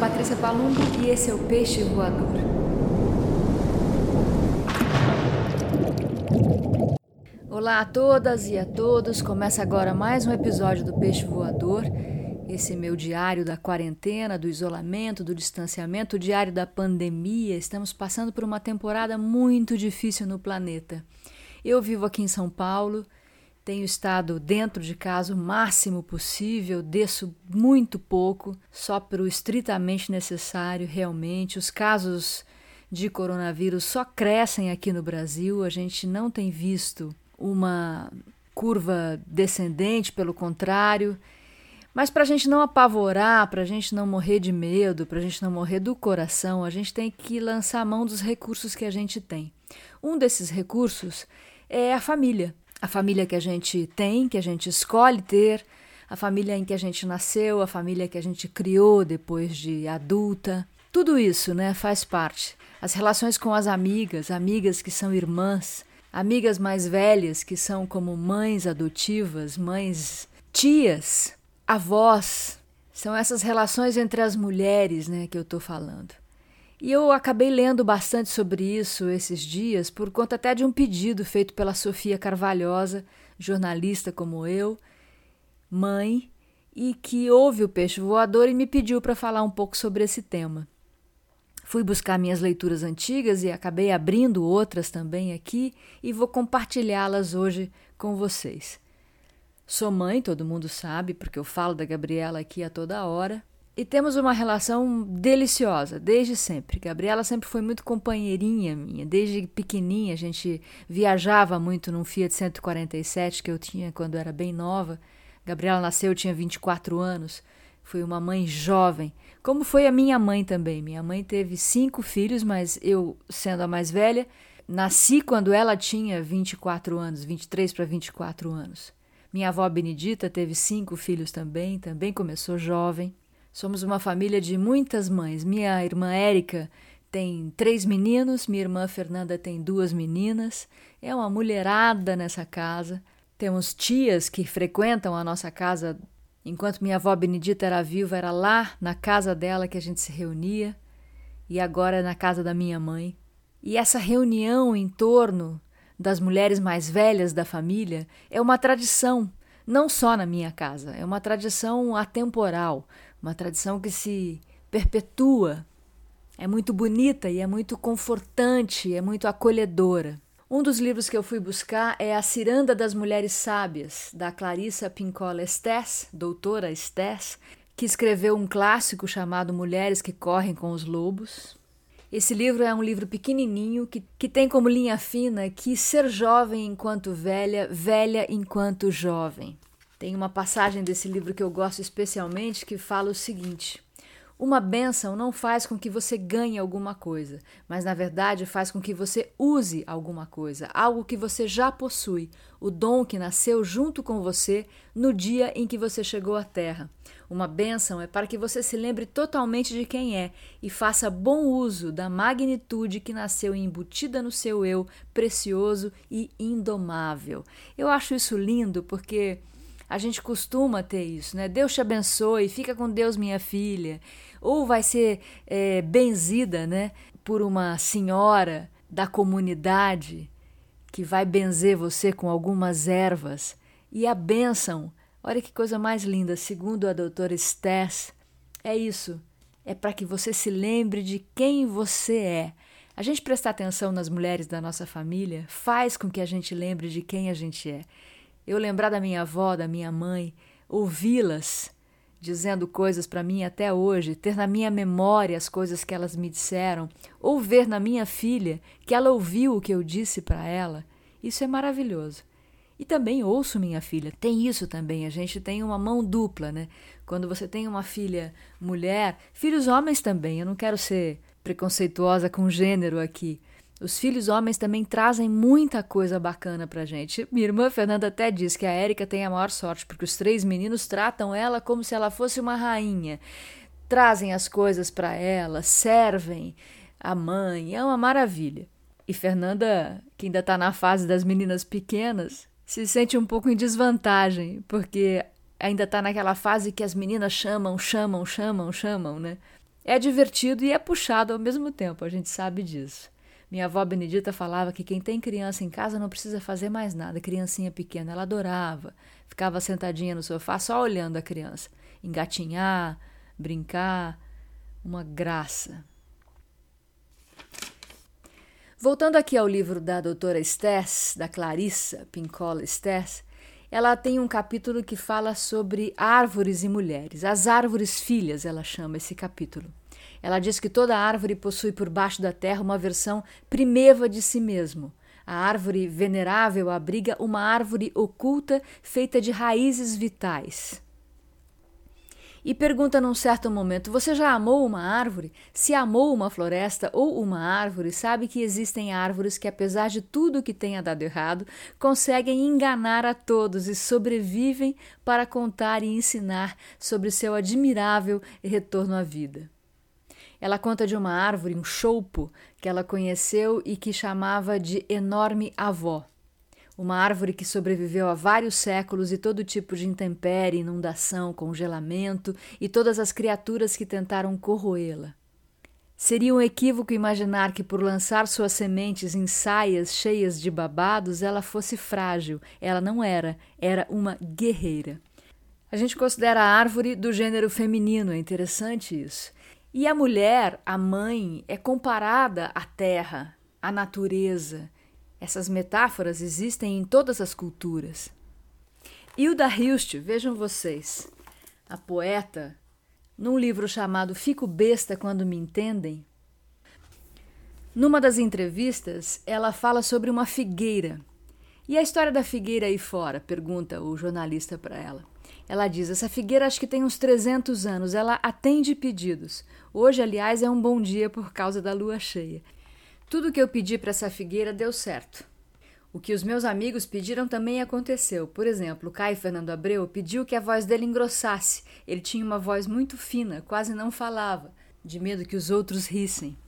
Patrícia Palumbo e esse é o Peixe Voador. Olá a todas e a todos. Começa agora mais um episódio do Peixe Voador. Esse meu diário da quarentena, do isolamento, do distanciamento, o diário da pandemia. Estamos passando por uma temporada muito difícil no planeta. Eu vivo aqui em São Paulo, tenho estado dentro de casa o máximo possível, desço muito pouco, só para o estritamente necessário, realmente. Os casos de coronavírus só crescem aqui no Brasil, a gente não tem visto uma curva descendente, pelo contrário. Mas para a gente não apavorar, para a gente não morrer de medo, para a gente não morrer do coração, a gente tem que lançar a mão dos recursos que a gente tem. Um desses recursos é a família a família que a gente tem, que a gente escolhe ter, a família em que a gente nasceu, a família que a gente criou depois de adulta. Tudo isso, né, faz parte. As relações com as amigas, amigas que são irmãs, amigas mais velhas que são como mães adotivas, mães tias, avós. São essas relações entre as mulheres, né, que eu estou falando. E eu acabei lendo bastante sobre isso esses dias, por conta até de um pedido feito pela Sofia Carvalhosa, jornalista como eu, mãe, e que ouve o peixe voador e me pediu para falar um pouco sobre esse tema. Fui buscar minhas leituras antigas e acabei abrindo outras também aqui e vou compartilhá-las hoje com vocês. Sou mãe, todo mundo sabe, porque eu falo da Gabriela aqui a toda hora, e temos uma relação deliciosa, desde sempre. Gabriela sempre foi muito companheirinha minha. Desde pequenininha, a gente viajava muito num Fiat 147 que eu tinha quando era bem nova. Gabriela nasceu, eu tinha 24 anos. Fui uma mãe jovem, como foi a minha mãe também. Minha mãe teve cinco filhos, mas eu, sendo a mais velha, nasci quando ela tinha 24 anos, 23 para 24 anos. Minha avó Benedita teve cinco filhos também, também começou jovem. Somos uma família de muitas mães. Minha irmã Érica tem três meninos, minha irmã Fernanda tem duas meninas. É uma mulherada nessa casa. Temos tias que frequentam a nossa casa. Enquanto minha avó Benedita era viva, era lá na casa dela que a gente se reunia. E agora é na casa da minha mãe. E essa reunião em torno das mulheres mais velhas da família é uma tradição, não só na minha casa, é uma tradição atemporal uma tradição que se perpetua. É muito bonita e é muito confortante, é muito acolhedora. Um dos livros que eu fui buscar é A Ciranda das Mulheres Sábias, da Clarissa Pincola Estés, doutora Estés, que escreveu um clássico chamado Mulheres que Correm com os Lobos. Esse livro é um livro pequenininho que, que tem como linha fina que ser jovem enquanto velha, velha enquanto jovem. Tem uma passagem desse livro que eu gosto especialmente que fala o seguinte: Uma bênção não faz com que você ganhe alguma coisa, mas na verdade faz com que você use alguma coisa, algo que você já possui, o dom que nasceu junto com você no dia em que você chegou à Terra. Uma bênção é para que você se lembre totalmente de quem é e faça bom uso da magnitude que nasceu embutida no seu eu, precioso e indomável. Eu acho isso lindo porque a gente costuma ter isso, né? Deus te abençoe, fica com Deus, minha filha. Ou vai ser é, benzida, né? Por uma senhora da comunidade que vai benzer você com algumas ervas. E a bênção, olha que coisa mais linda, segundo a doutora Stess, é isso. É para que você se lembre de quem você é. A gente prestar atenção nas mulheres da nossa família faz com que a gente lembre de quem a gente é eu lembrar da minha avó, da minha mãe, ouvi-las dizendo coisas para mim até hoje, ter na minha memória as coisas que elas me disseram, ou ver na minha filha que ela ouviu o que eu disse para ela, isso é maravilhoso. E também ouço minha filha, tem isso também, a gente tem uma mão dupla, né? Quando você tem uma filha mulher, filhos homens também, eu não quero ser preconceituosa com gênero aqui, os filhos homens também trazem muita coisa bacana pra gente. Minha irmã Fernanda até diz que a Érica tem a maior sorte, porque os três meninos tratam ela como se ela fosse uma rainha. Trazem as coisas para ela, servem a mãe, é uma maravilha. E Fernanda, que ainda está na fase das meninas pequenas, se sente um pouco em desvantagem, porque ainda está naquela fase que as meninas chamam, chamam, chamam, chamam, né? É divertido e é puxado ao mesmo tempo, a gente sabe disso. Minha avó Benedita falava que quem tem criança em casa não precisa fazer mais nada. Criancinha pequena, ela adorava. Ficava sentadinha no sofá só olhando a criança. Engatinhar, brincar, uma graça. Voltando aqui ao livro da doutora Stess, da Clarissa Pincola Stess, ela tem um capítulo que fala sobre árvores e mulheres. As árvores filhas, ela chama esse capítulo. Ela diz que toda árvore possui por baixo da terra uma versão primeva de si mesmo. A árvore venerável abriga uma árvore oculta feita de raízes vitais e pergunta num certo momento: Você já amou uma árvore? Se amou uma floresta ou uma árvore, sabe que existem árvores que, apesar de tudo que tenha dado errado, conseguem enganar a todos e sobrevivem para contar e ensinar sobre seu admirável retorno à vida. Ela conta de uma árvore, um choupo, que ela conheceu e que chamava de enorme avó uma árvore que sobreviveu a vários séculos e todo tipo de intempérie, inundação, congelamento e todas as criaturas que tentaram corroê-la. Seria um equívoco imaginar que, por lançar suas sementes em saias cheias de babados, ela fosse frágil. Ela não era, era uma guerreira. A gente considera a árvore do gênero feminino, é interessante isso. E a mulher, a mãe, é comparada à terra, à natureza. Essas metáforas existem em todas as culturas. Hilda Hilst, vejam vocês, a poeta, num livro chamado Fico Besta Quando Me Entendem, numa das entrevistas, ela fala sobre uma figueira. E a história da figueira aí fora? pergunta o jornalista para ela. Ela diz: Essa figueira acho que tem uns 300 anos, ela atende pedidos. Hoje, aliás, é um bom dia por causa da lua cheia. Tudo que eu pedi para essa figueira deu certo. O que os meus amigos pediram também aconteceu. Por exemplo, o Caio Fernando Abreu pediu que a voz dele engrossasse. Ele tinha uma voz muito fina, quase não falava, de medo que os outros rissem.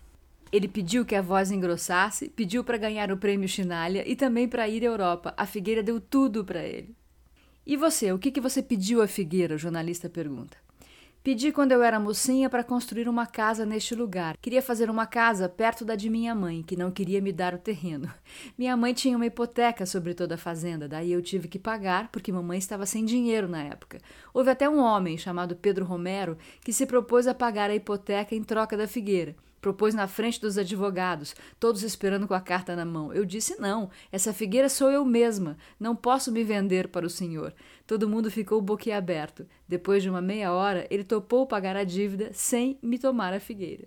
Ele pediu que a voz engrossasse, pediu para ganhar o prêmio Chinalha e também para ir à Europa. A Figueira deu tudo para ele. E você, o que, que você pediu à Figueira? O jornalista pergunta. Pedi quando eu era mocinha para construir uma casa neste lugar. Queria fazer uma casa perto da de minha mãe, que não queria me dar o terreno. Minha mãe tinha uma hipoteca sobre toda a fazenda, daí eu tive que pagar porque mamãe estava sem dinheiro na época. Houve até um homem chamado Pedro Romero que se propôs a pagar a hipoteca em troca da figueira. Propôs na frente dos advogados, todos esperando com a carta na mão. Eu disse: não, essa figueira sou eu mesma, não posso me vender para o senhor. Todo mundo ficou boquiaberto. Depois de uma meia hora, ele topou pagar a dívida sem me tomar a figueira.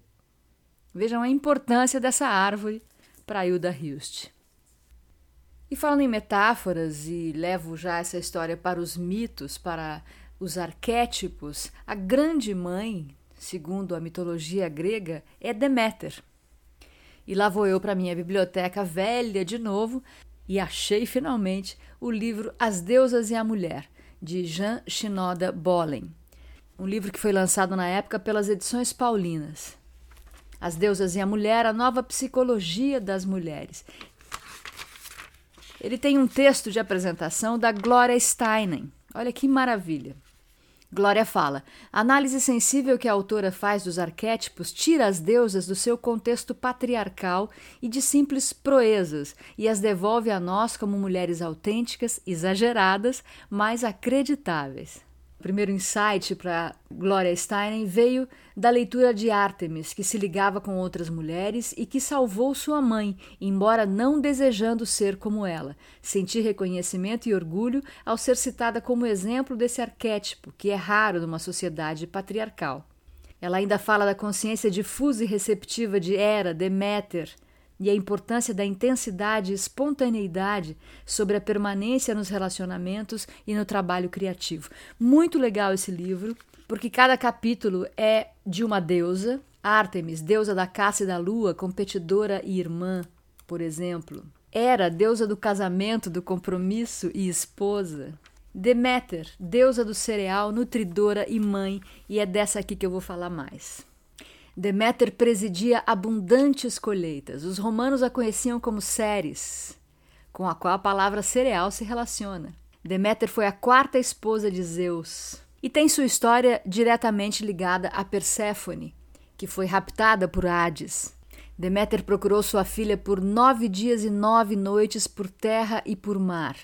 Vejam a importância dessa árvore para Hilda Hilst. E falando em metáforas, e levo já essa história para os mitos, para os arquétipos, a grande mãe segundo a mitologia grega, é Deméter. E lá vou eu para minha biblioteca velha de novo e achei finalmente o livro As Deusas e a Mulher, de Jean Shinoda Bollen. Um livro que foi lançado na época pelas edições paulinas. As Deusas e a Mulher, a nova psicologia das mulheres. Ele tem um texto de apresentação da Gloria Steinem. Olha que maravilha. Glória fala: a análise sensível que a autora faz dos arquétipos tira as deusas do seu contexto patriarcal e de simples proezas e as devolve a nós como mulheres autênticas, exageradas, mas acreditáveis primeiro insight para Gloria Steinem veio da leitura de Artemis, que se ligava com outras mulheres e que salvou sua mãe, embora não desejando ser como ela. Senti reconhecimento e orgulho ao ser citada como exemplo desse arquétipo, que é raro numa sociedade patriarcal. Ela ainda fala da consciência difusa e receptiva de Hera, Deméter, e a importância da intensidade e espontaneidade sobre a permanência nos relacionamentos e no trabalho criativo. Muito legal esse livro, porque cada capítulo é de uma deusa, Ártemis, deusa da caça e da lua, competidora e irmã, por exemplo. Hera, deusa do casamento, do compromisso e esposa. Deméter, deusa do cereal, nutridora e mãe, e é dessa aqui que eu vou falar mais. Deméter presidia abundantes colheitas. Os romanos a conheciam como Ceres, com a qual a palavra cereal se relaciona. Deméter foi a quarta esposa de Zeus e tem sua história diretamente ligada a Perséfone, que foi raptada por Hades. Deméter procurou sua filha por nove dias e nove noites por terra e por mar.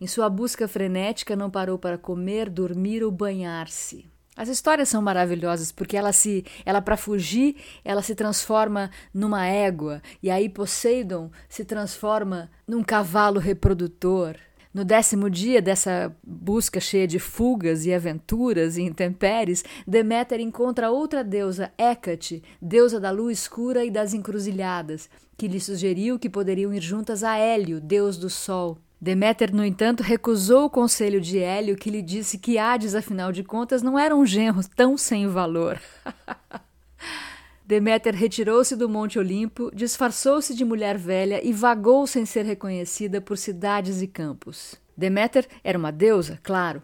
Em sua busca frenética, não parou para comer, dormir ou banhar-se. As histórias são maravilhosas porque ela se, ela para fugir, ela se transforma numa égua e aí Poseidon se transforma num cavalo reprodutor. No décimo dia dessa busca cheia de fugas e aventuras e intempéries, Deméter encontra outra deusa, Hécate, deusa da lua escura e das encruzilhadas, que lhe sugeriu que poderiam ir juntas a Hélio, deus do sol. Deméter, no entanto, recusou o conselho de Hélio, que lhe disse que Hades, afinal de contas, não era um genro tão sem valor. Deméter retirou-se do Monte Olimpo, disfarçou-se de mulher velha e vagou sem ser reconhecida por cidades e campos. Deméter era uma deusa, claro,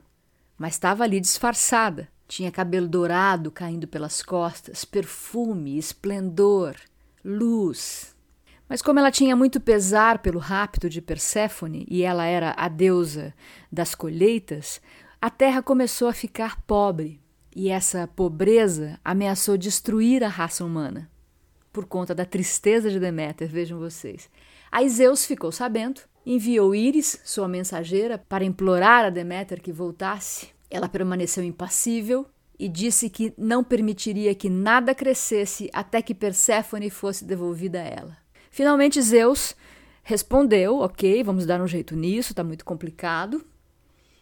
mas estava ali disfarçada. Tinha cabelo dourado caindo pelas costas, perfume, esplendor, luz. Mas como ela tinha muito pesar pelo rapto de Perséfone e ela era a deusa das colheitas, a terra começou a ficar pobre, e essa pobreza ameaçou destruir a raça humana. Por conta da tristeza de Deméter, vejam vocês. Aí Zeus ficou sabendo, enviou Íris, sua mensageira, para implorar a Deméter que voltasse. Ela permaneceu impassível e disse que não permitiria que nada crescesse até que Perséfone fosse devolvida a ela. Finalmente Zeus respondeu: Ok, vamos dar um jeito nisso, está muito complicado.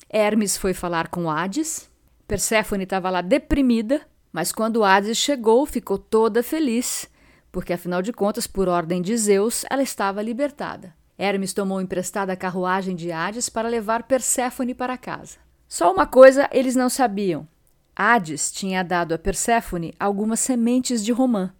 Hermes foi falar com Hades. Perséfone estava lá deprimida, mas quando Hades chegou, ficou toda feliz, porque afinal de contas, por ordem de Zeus, ela estava libertada. Hermes tomou emprestada a carruagem de Hades para levar Perséfone para casa. Só uma coisa eles não sabiam: Hades tinha dado a Perséfone algumas sementes de romã.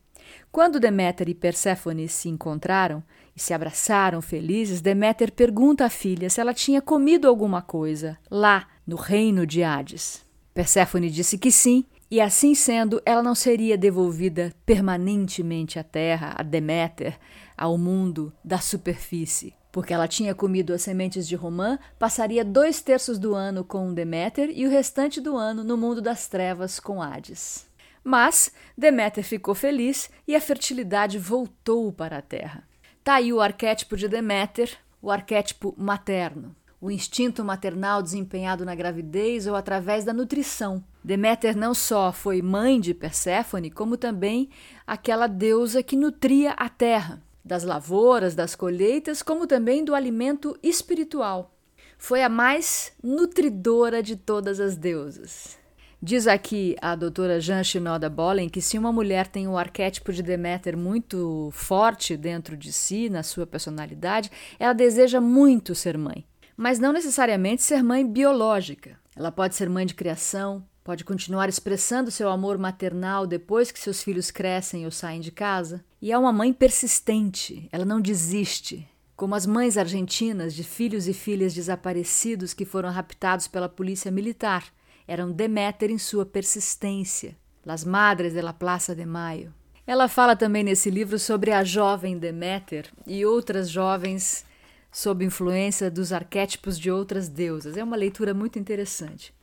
Quando Deméter e Perséfone se encontraram e se abraçaram felizes, Deméter pergunta à filha se ela tinha comido alguma coisa lá no reino de Hades. Perséfone disse que sim, e assim sendo, ela não seria devolvida permanentemente à terra, a Deméter, ao mundo da superfície. Porque ela tinha comido as sementes de romã, passaria dois terços do ano com Deméter e o restante do ano no mundo das trevas com Hades. Mas Deméter ficou feliz e a fertilidade voltou para a terra. Tá aí o arquétipo de Deméter, o arquétipo materno, o instinto maternal desempenhado na gravidez ou através da nutrição. Deméter não só foi mãe de Perséfone, como também aquela deusa que nutria a terra, das lavouras, das colheitas, como também do alimento espiritual. Foi a mais nutridora de todas as deusas. Diz aqui a doutora Jean Shinoda Bollen que se uma mulher tem o arquétipo de Deméter muito forte dentro de si, na sua personalidade, ela deseja muito ser mãe. Mas não necessariamente ser mãe biológica. Ela pode ser mãe de criação, pode continuar expressando seu amor maternal depois que seus filhos crescem ou saem de casa. E é uma mãe persistente, ela não desiste. Como as mães argentinas de filhos e filhas desaparecidos que foram raptados pela polícia militar eram Deméter em sua persistência, Las Madres de la Plaza de Mayo. Ela fala também nesse livro sobre a jovem Deméter e outras jovens sob influência dos arquétipos de outras deusas. É uma leitura muito interessante.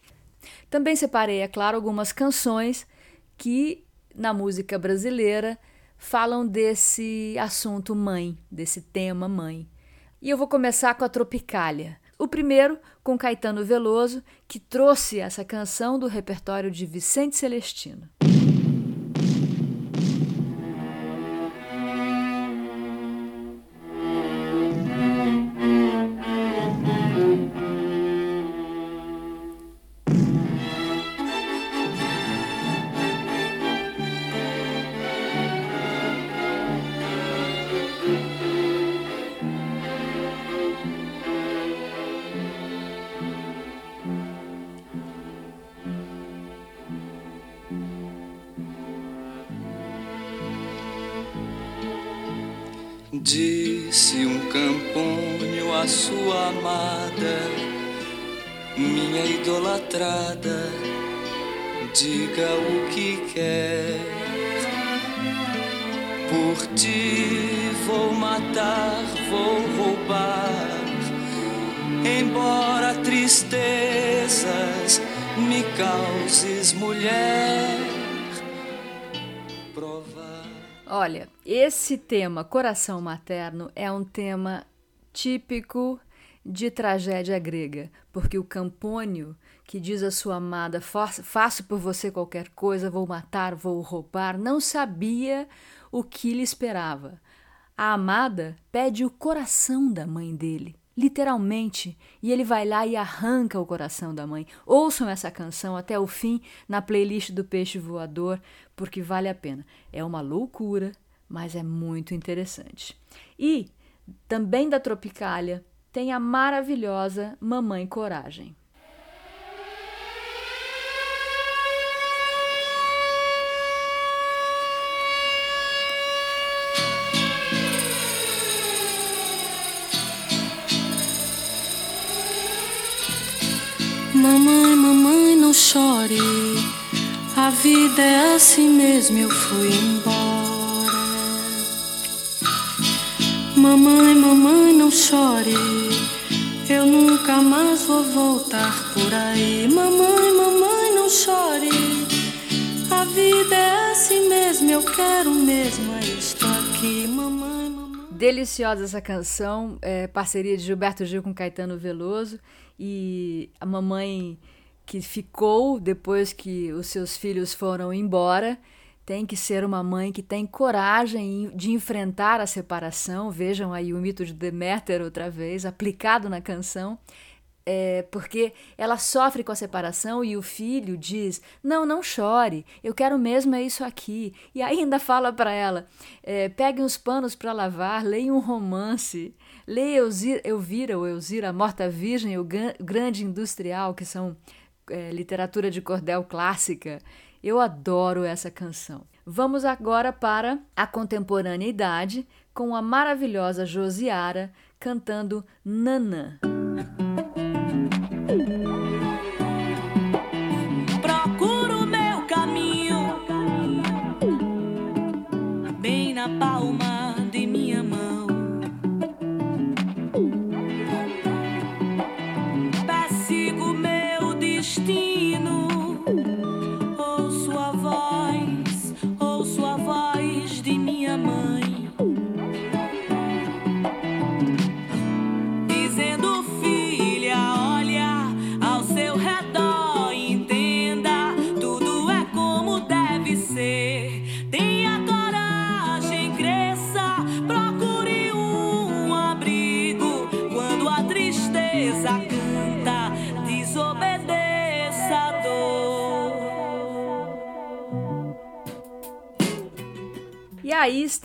Também separei, é claro, algumas canções que na música brasileira falam desse assunto mãe, desse tema mãe. E eu vou começar com a Tropicália, o primeiro com Caetano Veloso, que trouxe essa canção do repertório de Vicente Celestino. Disse um camponho à sua amada, minha idolatrada, diga o que quer. Por ti vou matar, vou roubar, embora tristezas me causes mulher Olha, esse tema, coração materno, é um tema típico de tragédia grega, porque o Campônio, que diz à sua amada: Faço por você qualquer coisa, vou matar, vou roubar, não sabia o que lhe esperava. A amada pede o coração da mãe dele, literalmente, e ele vai lá e arranca o coração da mãe. Ouçam essa canção até o fim na playlist do Peixe Voador, porque vale a pena. É uma loucura, mas é muito interessante. E também da Tropicália tem a maravilhosa Mamãe Coragem. Mamãe, mamãe, não chore. A vida é assim mesmo, eu fui embora. Chore. Eu nunca mais vou voltar por aí. Mamãe, mamãe, não chore. A vida é assim mesmo, eu quero mesmo, é estou aqui, mamãe, mamãe. Deliciosa essa canção, é, parceria de Gilberto Gil com Caetano Veloso e a mamãe que ficou depois que os seus filhos foram embora tem que ser uma mãe que tem coragem de enfrentar a separação. Vejam aí o mito de Deméter outra vez, aplicado na canção. É, porque ela sofre com a separação e o filho diz: Não, não chore, eu quero mesmo é isso aqui. E ainda fala para ela: é, Pegue uns panos para lavar, leia um romance, leia Elvira ou Elzira, Morta Virgem, o Grande Industrial, que são é, literatura de cordel clássica. Eu adoro essa canção. Vamos agora para a contemporaneidade com a maravilhosa Josiara cantando Nanã.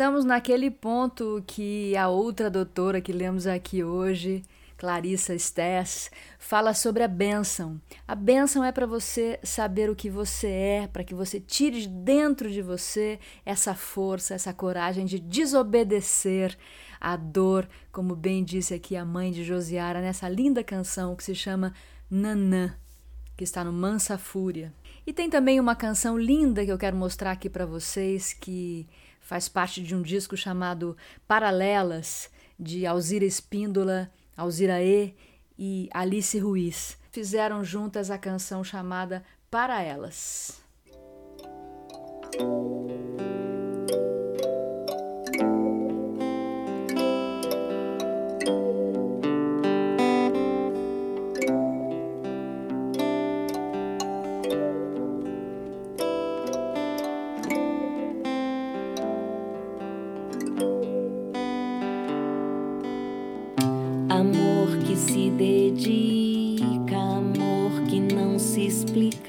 Estamos naquele ponto que a outra doutora que lemos aqui hoje, Clarissa Stess, fala sobre a bênção. A bênção é para você saber o que você é, para que você tire de dentro de você essa força, essa coragem de desobedecer à dor, como bem disse aqui a mãe de Josiara nessa linda canção que se chama Nanã, que está no Mansa Fúria. E tem também uma canção linda que eu quero mostrar aqui para vocês que faz parte de um disco chamado Paralelas, de Alzira Espíndola, Alzira E e Alice Ruiz. Fizeram juntas a canção chamada Para Elas.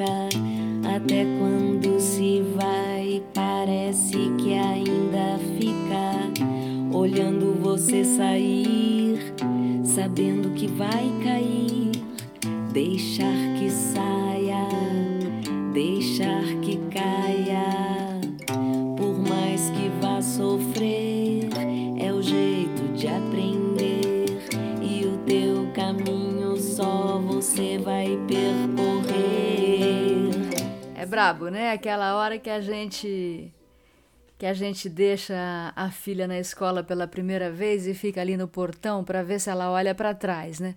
Até quando se vai, parece que ainda fica. Olhando você sair, sabendo que vai cair. Deixar que saia, deixar que caia. Brabo, né? Aquela hora que a gente que a gente deixa a filha na escola pela primeira vez e fica ali no portão para ver se ela olha para trás, né?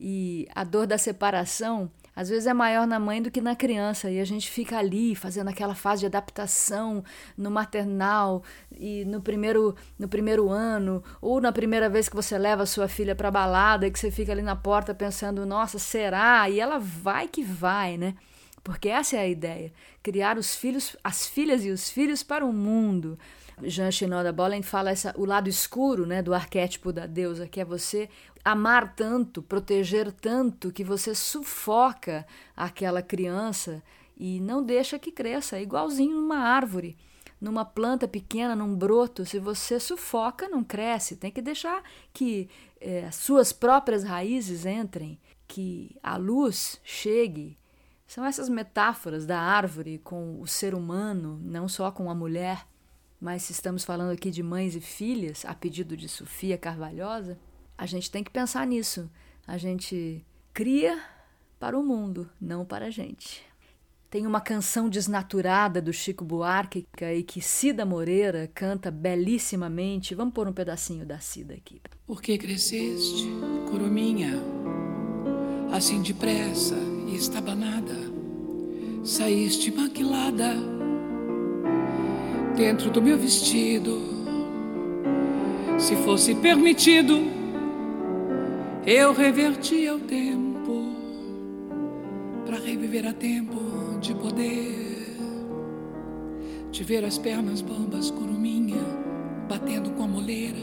E a dor da separação às vezes é maior na mãe do que na criança e a gente fica ali fazendo aquela fase de adaptação no maternal e no primeiro no primeiro ano ou na primeira vez que você leva a sua filha para balada e que você fica ali na porta pensando nossa será e ela vai que vai né porque essa é a ideia criar os filhos as filhas e os filhos para o mundo Jean Chinot Bolland fala essa, o lado escuro né, do arquétipo da deusa, que é você amar tanto, proteger tanto, que você sufoca aquela criança e não deixa que cresça, é igualzinho numa árvore. Numa planta pequena, num broto, se você sufoca, não cresce. Tem que deixar que é, suas próprias raízes entrem, que a luz chegue. São essas metáforas da árvore com o ser humano, não só com a mulher. Mas se estamos falando aqui de mães e filhas, a pedido de Sofia Carvalhosa, a gente tem que pensar nisso. A gente cria para o mundo, não para a gente. Tem uma canção desnaturada do Chico Buarque e que Cida Moreira canta belíssimamente. Vamos pôr um pedacinho da Cida aqui. Por que cresceste, corominha, assim depressa e estabanada? Saíste maquilada dentro do meu vestido. Se fosse permitido, eu revertia o tempo para reviver a tempo de poder te ver as pernas bambas, curuminha, batendo com a moleira,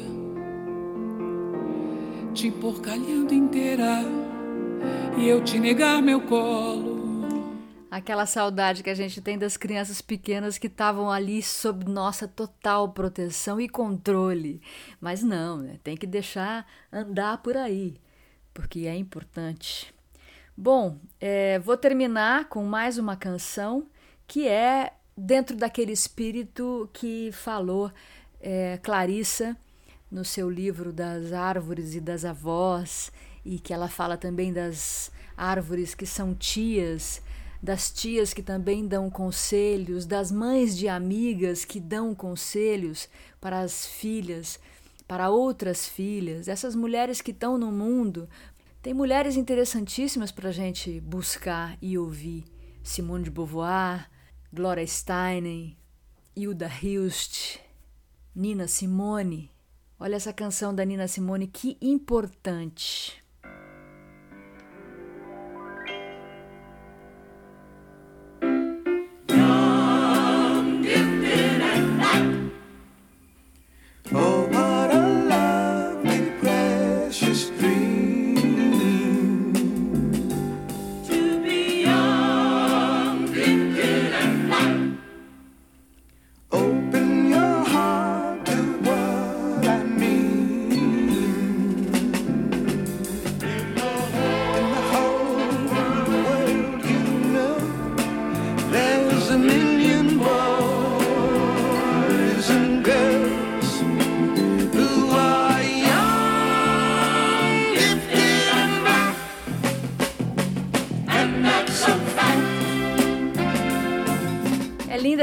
te emporcalhando inteira e eu te negar meu colo aquela saudade que a gente tem das crianças pequenas que estavam ali sob nossa total proteção e controle. Mas não, né? tem que deixar andar por aí, porque é importante. Bom, é, vou terminar com mais uma canção que é dentro daquele espírito que falou é, Clarissa no seu livro das árvores e das avós, e que ela fala também das árvores que são tias das tias que também dão conselhos, das mães de amigas que dão conselhos para as filhas, para outras filhas, essas mulheres que estão no mundo. Tem mulheres interessantíssimas para a gente buscar e ouvir. Simone de Beauvoir, Gloria Steinem, Hilda Hilst, Nina Simone. Olha essa canção da Nina Simone, que importante.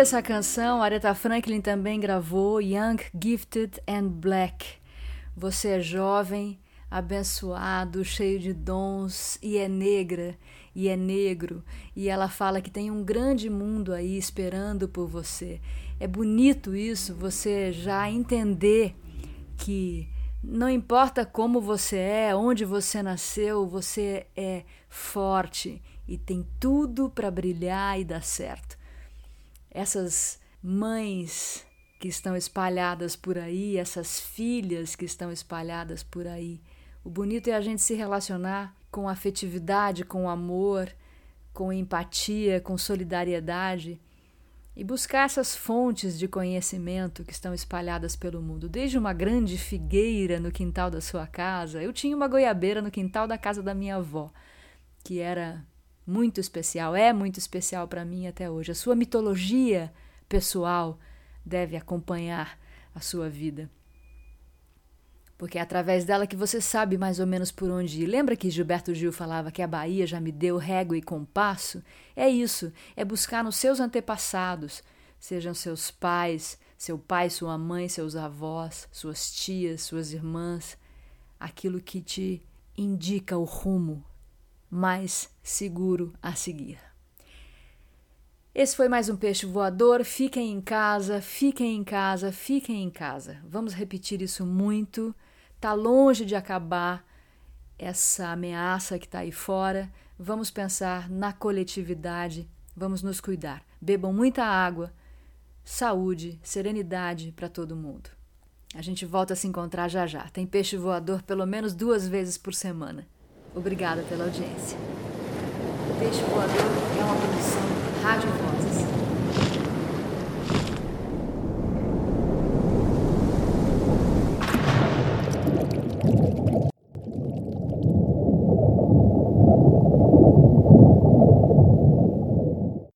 Linda essa canção, Aretha Franklin também gravou Young, Gifted and Black. Você é jovem, abençoado, cheio de dons e é negra e é negro. E ela fala que tem um grande mundo aí esperando por você. É bonito isso, você já entender que não importa como você é, onde você nasceu, você é forte e tem tudo para brilhar e dar certo essas mães que estão espalhadas por aí, essas filhas que estão espalhadas por aí. O bonito é a gente se relacionar com afetividade, com amor, com empatia, com solidariedade e buscar essas fontes de conhecimento que estão espalhadas pelo mundo. Desde uma grande figueira no quintal da sua casa, eu tinha uma goiabeira no quintal da casa da minha avó, que era muito especial, é muito especial para mim até hoje. A sua mitologia pessoal deve acompanhar a sua vida. Porque é através dela que você sabe mais ou menos por onde ir. Lembra que Gilberto Gil falava que a Bahia já me deu régua e compasso? É isso, é buscar nos seus antepassados, sejam seus pais, seu pai, sua mãe, seus avós, suas tias, suas irmãs, aquilo que te indica o rumo mais seguro a seguir. Esse foi mais um Peixe Voador. Fiquem em casa, fiquem em casa, fiquem em casa. Vamos repetir isso muito. Tá longe de acabar essa ameaça que está aí fora. Vamos pensar na coletividade, vamos nos cuidar. Bebam muita água, saúde, serenidade para todo mundo. A gente volta a se encontrar já já. Tem peixe voador pelo menos duas vezes por semana. Obrigada pela audiência. Peixe Voador é uma produção Rádio.